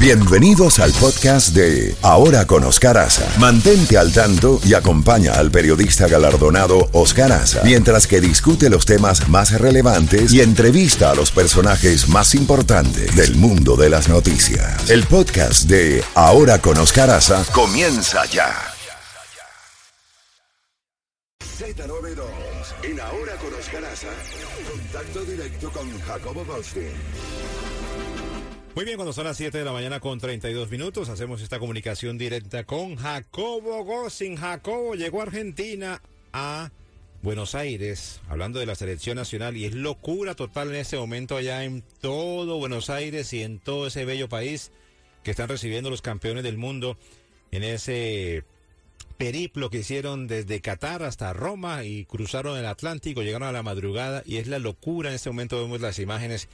Bienvenidos al podcast de Ahora con Oscar Aza. Mantente al tanto y acompaña al periodista galardonado Oscar Aza mientras que discute los temas más relevantes y entrevista a los personajes más importantes del mundo de las noticias. El podcast de Ahora con Oscar Aza comienza ya. Z92 en Ahora con Oscar Aza. Contacto directo con Jacobo Goldstein. Muy bien, cuando son las 7 de la mañana con 32 minutos, hacemos esta comunicación directa con Jacobo Gossin. Jacobo llegó a Argentina a Buenos Aires, hablando de la selección nacional, y es locura total en este momento allá en todo Buenos Aires y en todo ese bello país que están recibiendo los campeones del mundo en ese periplo que hicieron desde Qatar hasta Roma y cruzaron el Atlántico, llegaron a la madrugada y es la locura en este momento, vemos las imágenes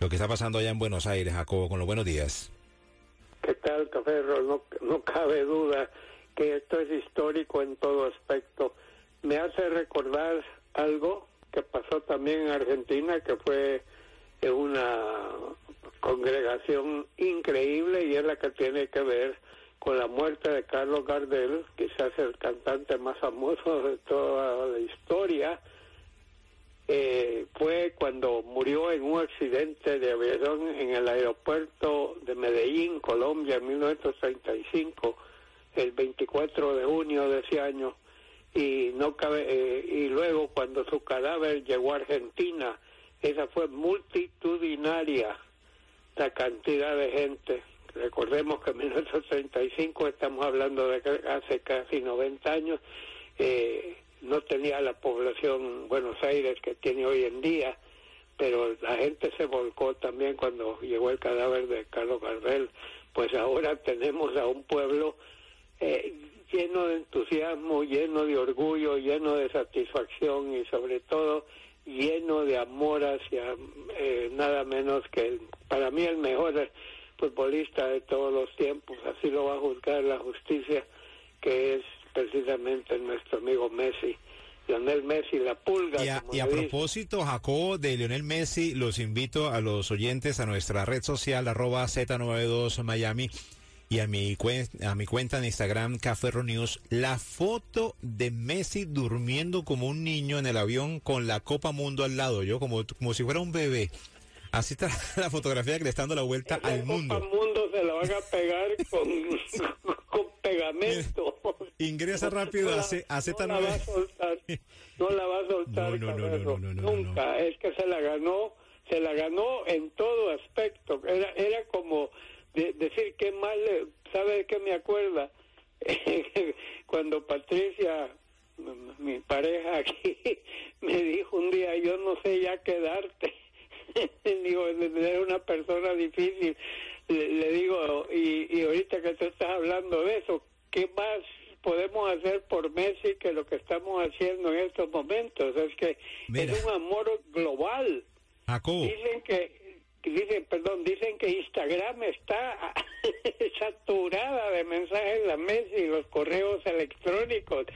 lo que está pasando allá en Buenos Aires, Jacobo, con los buenos días. ¿Qué tal, Caferro? No, no cabe duda que esto es histórico en todo aspecto. Me hace recordar algo que pasó también en Argentina, que fue una congregación increíble y es la que tiene que ver con la muerte de Carlos Gardel, quizás el cantante más famoso de toda la historia, eh, fue cuando murió en un accidente de aviación en el aeropuerto de Medellín, Colombia, en 1935, el 24 de junio de ese año. Y, no cabe, eh, y luego cuando su cadáver llegó a Argentina, esa fue multitudinaria la cantidad de gente. Recordemos que en 1935 estamos hablando de hace casi 90 años. Eh, no tenía la población Buenos Aires que tiene hoy en día, pero la gente se volcó también cuando llegó el cadáver de Carlos Gardel. Pues ahora tenemos a un pueblo eh, lleno de entusiasmo, lleno de orgullo, lleno de satisfacción y sobre todo lleno de amor hacia eh, nada menos que para mí el mejor futbolista de todos los tiempos, así lo va a juzgar la justicia, que es precisamente nuestro amigo Messi. Lionel Messi, la pulga. Y a, y a propósito, Jacobo, de Lionel Messi, los invito a los oyentes a nuestra red social, arroba Z92 Miami, y a mi, a mi cuenta en Instagram, Caferro News, la foto de Messi durmiendo como un niño en el avión con la Copa Mundo al lado, yo como, como si fuera un bebé. Así está la fotografía que le está dando la vuelta al mundo. Copa Mundo se la van a pegar con pegamento. Ingresa rápido no a, la, C, a Z9. No la va a soltar. No la va a soltar. No, Nunca. Es que se la ganó. Se la ganó en todo aspecto. Era, era como de, decir que mal. ¿Sabe qué me acuerda? Cuando Patricia, mi pareja aquí, me dijo un día: Yo no sé ya quedarte. digo, era una persona difícil. Le, le digo, y, y ahorita que tú estás hablando de eso, ¿qué más podemos hacer por Messi que lo que estamos haciendo en estos momentos? Es que Mira. es un amor global. Jacobo, Dicen que, dicen, perdón, dicen que Instagram está saturada de mensajes de la Messi, los correos electrónicos,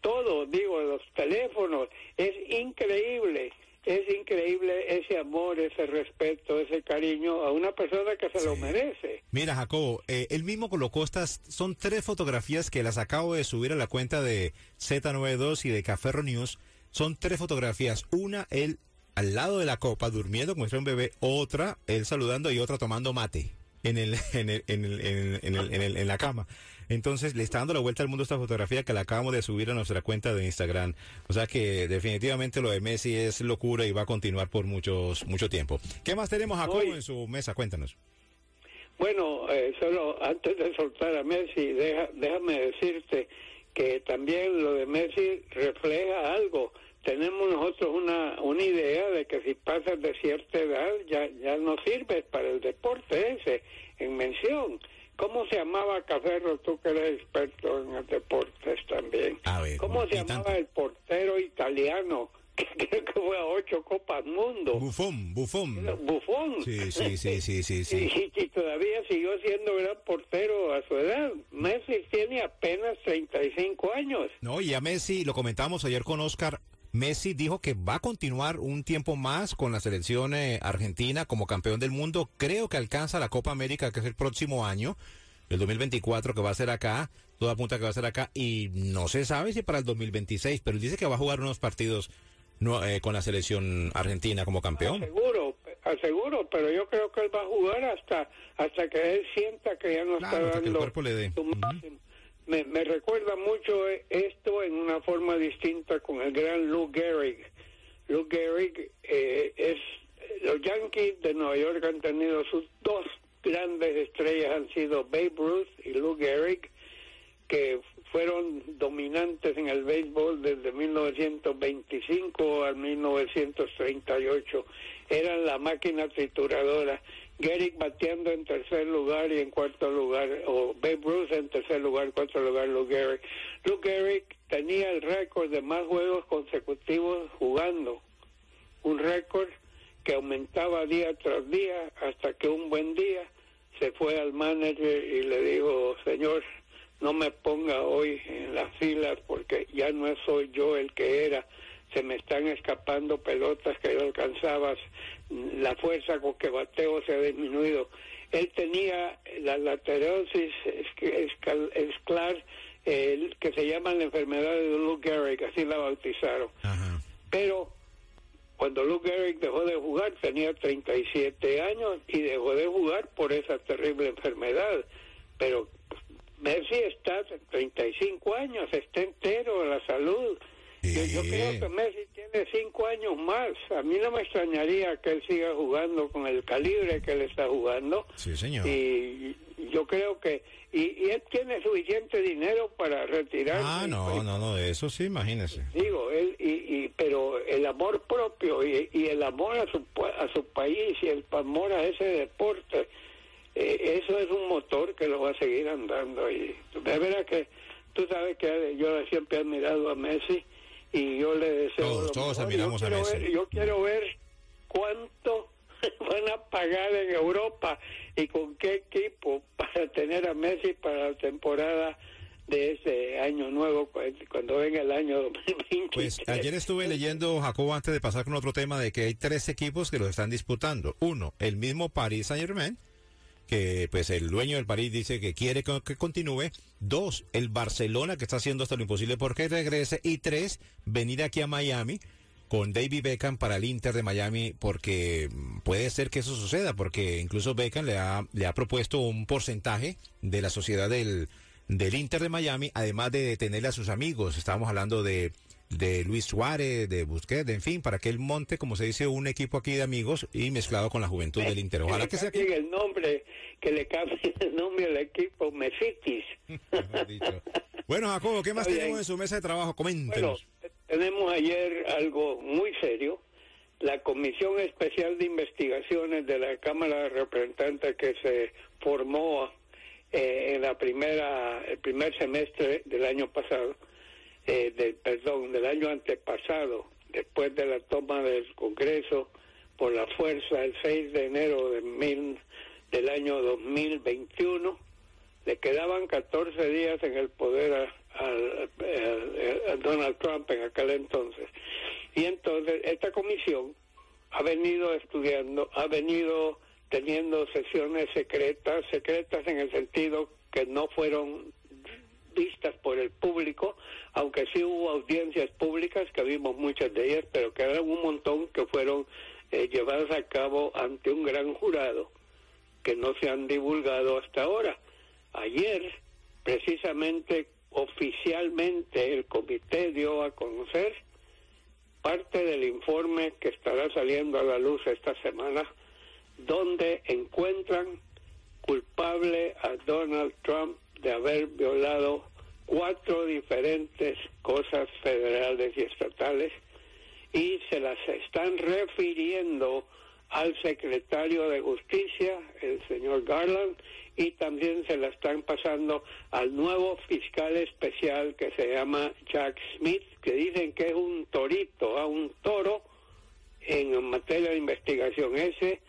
todo, digo, los teléfonos, es increíble. Es increíble ese amor, ese respeto, ese cariño a una persona que se lo merece. Mira, Jacobo, eh, él mismo colocó estas, son tres fotografías que las acabo de subir a la cuenta de Z92 y de Caferro News. Son tres fotografías. Una, él al lado de la copa, durmiendo como si fuera un bebé. Otra, él saludando y otra tomando mate en, el, en, el, en, el, en, el- en, el- en el- en la cama. Entonces, le está dando la vuelta al mundo esta fotografía que la acabamos de subir a nuestra cuenta de Instagram. O sea que definitivamente lo de Messi es locura y va a continuar por muchos mucho tiempo. ¿Qué más tenemos, Jacobo, Hoy- en su mesa? Cuéntanos. Bueno, eh, solo antes de soltar a Messi, deja- déjame decirte que también lo de Messi refleja algo. Tenemos nosotros una, una idea de que si pasas de cierta edad ya, ya no sirves para el deporte ese, en mención. ¿Cómo se llamaba Caferro, tú que eres experto en los deportes también? A ver, ¿Cómo se llamaba tanto. el portero italiano que creo que fue a ocho Copas Mundo? Bufón, bufón. Bufón. Sí, sí, sí, sí, sí, sí. Y, y todavía siguió siendo gran portero a su edad. Messi tiene apenas 35 años. No, y a Messi, lo comentamos ayer con Oscar, Messi dijo que va a continuar un tiempo más con la selección eh, argentina como campeón del mundo. Creo que alcanza la Copa América, que es el próximo año, el 2024, que va a ser acá. Toda apunta que va a ser acá. Y no se sabe si para el 2026, pero él dice que va a jugar unos partidos no, eh, con la selección argentina como campeón. Seguro, aseguro, pero yo creo que él va a jugar hasta hasta que él sienta que ya no está dando el cuerpo le dé. su máximo me, me, recuerda mucho esto en una forma distinta con el gran Lou Gehrig. Lou Gehrig eh, es los Yankees de Nueva York han tenido sus dos grandes estrellas han sido Babe Ruth y Lou Gehrig que fueron dominantes en el béisbol desde 1925 al 1938 eran la máquina trituradora Gehrig bateando en tercer lugar y en cuarto lugar, o Babe Ruth en tercer lugar, cuarto lugar, Lou Gehrig. Lou Gehrig tenía el récord de más juegos consecutivos jugando, un récord que aumentaba día tras día hasta que un buen día se fue al manager y le dijo, señor, no me ponga hoy en las filas porque ya no soy yo el que era se me están escapando pelotas que yo alcanzaba, la fuerza con que bateo se ha disminuido. Él tenía la laterosis esclar, el que se llama la enfermedad de Lou Gehrig, así la bautizaron. Pero cuando Lou Gehrig dejó de jugar tenía 37 años y dejó de jugar por esa terrible enfermedad. Pero Messi está 35 años, está entero, la salud yo, creo que Messi tiene cinco años más. A mí no me extrañaría que él siga jugando con el calibre que él está jugando. Sí, señor. Y yo creo que... Y, él tiene suficiente dinero para retirarse. Ah, no, pues, no, no, eso sí, imagínese. Digo, él, y, pero el amor propio y, el amor a su, a su país y el amor a ese deporte, eh, eso es un motor que lo va a seguir andando. Y de verdad que tú sabes que yo siempre he admirado a Messi y yo le deseo. Todos, todos admiramos a Messi. yo quiero ver cuánto van a pagar en Europa y con qué equipo para tener a Messi para la temporada de ese año nuevo cuando venga el año 2020. Pues ayer estuve leyendo, Jacobo, antes de pasar con otro tema, de que hay tres equipos que lo están disputando. Uno, el mismo Paris Saint Germain, que pues el dueño del París dice que quiere que, continúe. Dos, el Barcelona que está haciendo hasta lo imposible porque regrese. Y tres, venir aquí a Miami con David Beckham para el Inter de Miami porque puede ser que eso suceda porque incluso Beckham le ha, le ha propuesto un porcentaje de la sociedad del, del Inter de Miami, además de detenerle a sus amigos. Estábamos hablando de de Luis Suárez, de Busquets, en fin, para que él monte, como se dice, un equipo aquí de amigos y mezclado con la juventud del Inter. Ojalá que, sea que... el nombre, que le cambie el nombre al equipo Mesitis. bueno, Jacobo, ¿qué más tenemos en su mesa de trabajo? Coméntenos. Bueno, tenemos ayer algo muy serio. La Comisión Especial de Investigaciones de la Cámara de Representantes que se formó eh, en la primera, el primer semestre del año pasado, eh, del perdón del año antepasado después de la toma del Congreso por la fuerza el 6 de enero de mil, del año 2021 le quedaban 14 días en el poder a, Donald Trump en aquel entonces. Y entonces esta comisión ha venido estudiando ha venido teniendo sesiones secretas secretas en el sentido que no fueron vistas por el público, aunque sí hubo audiencias públicas, que vimos muchas de ellas, pero quedaron un montón que fueron eh, llevadas a cabo ante un gran jurado, que no se han divulgado hasta ahora. Ayer, precisamente, oficialmente, el comité dio a conocer parte del informe que estará saliendo a la luz esta semana, donde encuentran culpable a Donald Trump de haber violado cuatro diferentes cosas federales y estatales y se las están refiriendo al secretario de Justicia, el señor Garland, y también se la están pasando al nuevo fiscal especial que se llama Jack Smith, que dicen que es un torito, a un toro en materia de investigación. Ese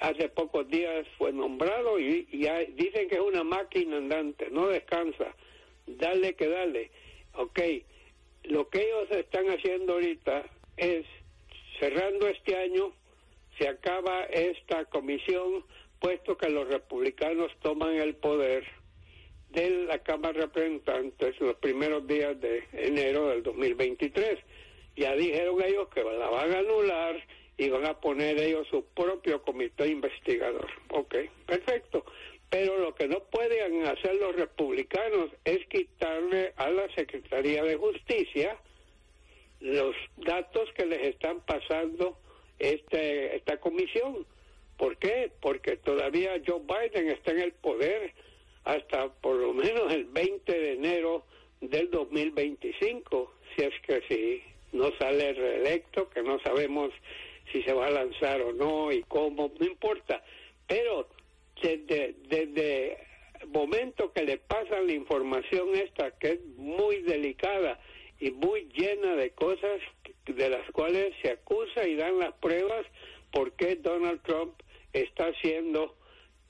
hace pocos días fue nombrado y, dicen que es una máquina andante, no descansa, dale que dale. Ok, lo que ellos están haciendo ahorita es, cerrando este año, se acaba esta comisión, puesto que los republicanos toman el poder de la Cámara de Representantes los primeros días de enero del 2023. Ya dijeron ellos que la van a anular y van a poner ellos su propio comité investigador. Ok, perfecto. Pero lo que no pueden hacer los republicanos es quitarle a la Secretaría de Justicia los datos que les están pasando este, esta comisión. ¿Por qué? Porque todavía Joe Biden está en el poder hasta por lo menos el 20 de enero del 2025, si es que si no sale reelecto, que no sabemos si se va a lanzar o no y cómo, no importa. Pero desde, desde el momento que le pasan la información esta, que es muy delicada y muy llena de cosas de las cuales se acusa y dan las pruebas por qué Donald Trump está siendo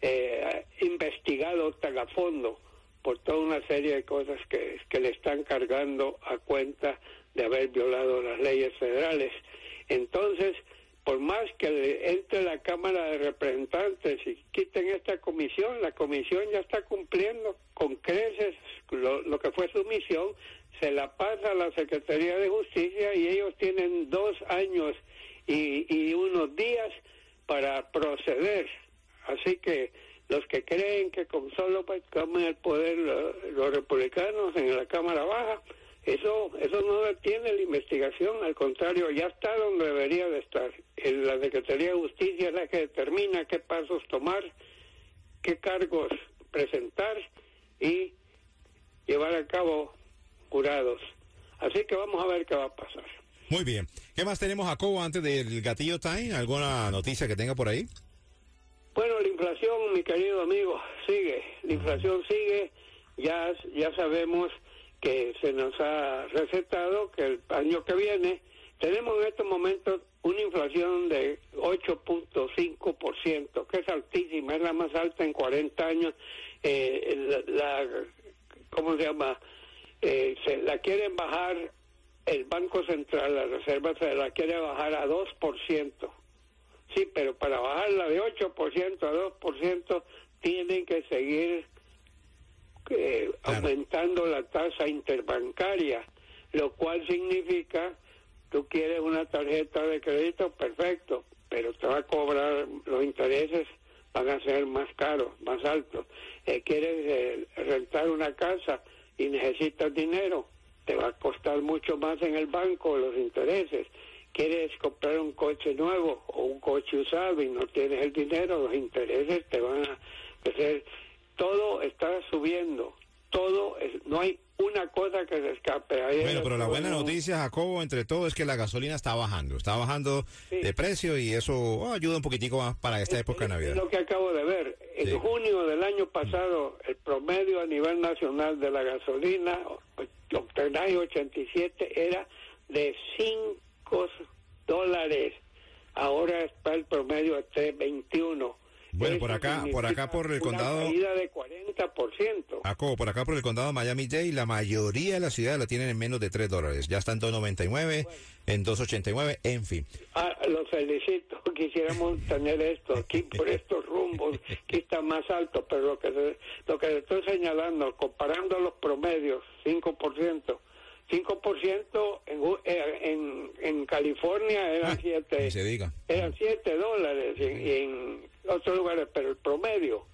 eh, investigado tan a fondo por toda una serie de cosas que, que le están cargando a cuenta de haber violado las leyes federales. Entonces, por más que entre la Cámara de Representantes y quiten esta comisión, la comisión ya está cumpliendo con creces lo, que fue su misión, se la pasa a la Secretaría de Justicia y ellos tienen dos años y, unos días para proceder. Así que los que creen que con solo tomen el poder los republicanos en la Cámara Baja, eso, eso no detiene la investigación, al contrario, ya está donde debería de estar. La Secretaría de Justicia es la que determina qué pasos tomar, qué cargos presentar y llevar a cabo jurados. Así que vamos a ver qué va a pasar. Muy bien. ¿Qué más tenemos, Jacobo, antes del gatillo time? ¿Alguna noticia que tenga por ahí? Bueno, la inflación, mi querido amigo, sigue. La inflación sigue. Ya, ya sabemos que se nos ha recetado que el año que viene tenemos en estos momentos una inflación de 8.5%, que es altísima, es la más alta en 40 años. Eh, la, ¿Cómo se llama? Eh, se la quieren bajar, el Banco Central, la Reserva se la quiere bajar a 2%. Sí, pero para bajarla de 8% a 2% tienen que seguir eh, aumentando la tasa interbancaria, lo cual significa, tú quieres una tarjeta de crédito, perfecto, pero te va a cobrar los intereses, van a ser más caros, más altos. Eh, quieres eh, rentar una casa y necesitas dinero, te va a costar mucho más en el banco los intereses. Quieres comprar un coche nuevo o un coche usado y no tienes el dinero, los intereses te van a hacer todo está subiendo, todo, no hay una cosa que se escape. bueno, pero la buena noticia, Jacobo, entre todo es que la gasolina está bajando, está bajando de precio y eso oh, ayuda un poquitico más para esta época de Navidad. Es lo que acabo de ver. En junio del año pasado, el promedio a nivel nacional de la gasolina, octanaje 87, era de 5 dólares. Ahora está el promedio a 3.21 bueno, por acá, por acá por el condado. Una de 40%. Jacobo, por acá por el condado Miami-Dade, la mayoría de las ciudades la tienen en menos de 3 dólares. Ya está en 2.99, en 2.89, en fin. Ah, los felicito. Quisiéramos tener esto aquí por estos rumbos, que está más alto, pero lo que, lo que estoy señalando, comparando los promedios, 5%. 5% en, eh, en, en California eran 7 ah, eran 7 dólares y en otros lugares, pero el promedio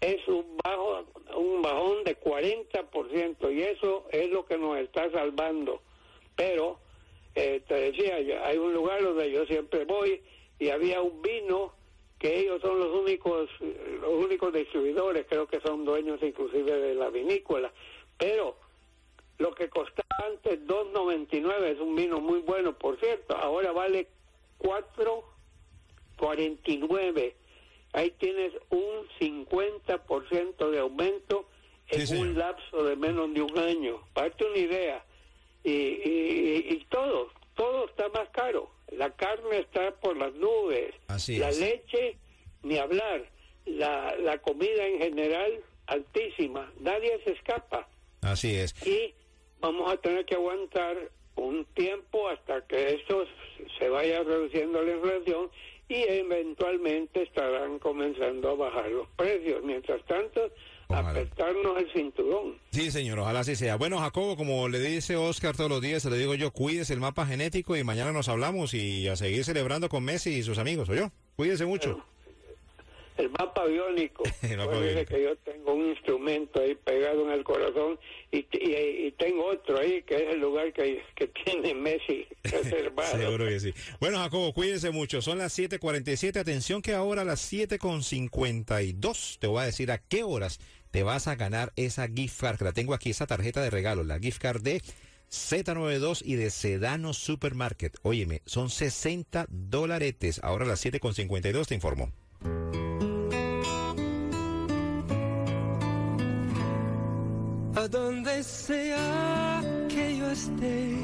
es un bajo un bajón de 40% y eso es lo que nos está salvando. Pero eh, te decía, hay un lugar donde yo siempre voy y había un vino que ellos son los únicos los únicos distribuidores, creo que son dueños inclusive de la vinícola, pero lo que costaba antes 2.99 es un vino muy bueno, por cierto, ahora vale 4.49 ahí tienes un 50% de aumento en un lapso de menos de un año. Para una idea. Y, y, todo, todo está más caro. La carne está por las nubes. la leche, ni hablar. La, la comida en general, altísima. Nadie se escapa. Así es. Y vamos a tener que aguantar un tiempo hasta que esto se vaya reduciendo la inflación y eventualmente estarán comenzando a bajar los precios. Mientras tanto, apretarnos el cinturón. Sí, señor, ojalá así sea. Bueno, Jacobo, como le dice Oscar todos los días, se le digo yo, cuídese el mapa genético y mañana nos hablamos y a seguir celebrando con Messi y sus amigos, yo Cuídese mucho. El mapa biónico. el que yo tengo un instrumento ahí pegado en el corazón y, y, tengo otro ahí que es el lugar que, que tiene Messi reservado. Seguro que sí. Bueno, Jacobo, cuídense mucho. Son las 7:47. Atención que ahora a las 7:52 te voy a decir a qué horas te vas a ganar esa gift card. Que la tengo aquí, esa tarjeta de regalo, la gift card de Z92 y de Sedano Supermarket. Óyeme, son 60 dolaretes. Ahora a las 7.52 te informo. A donde sea que yo esté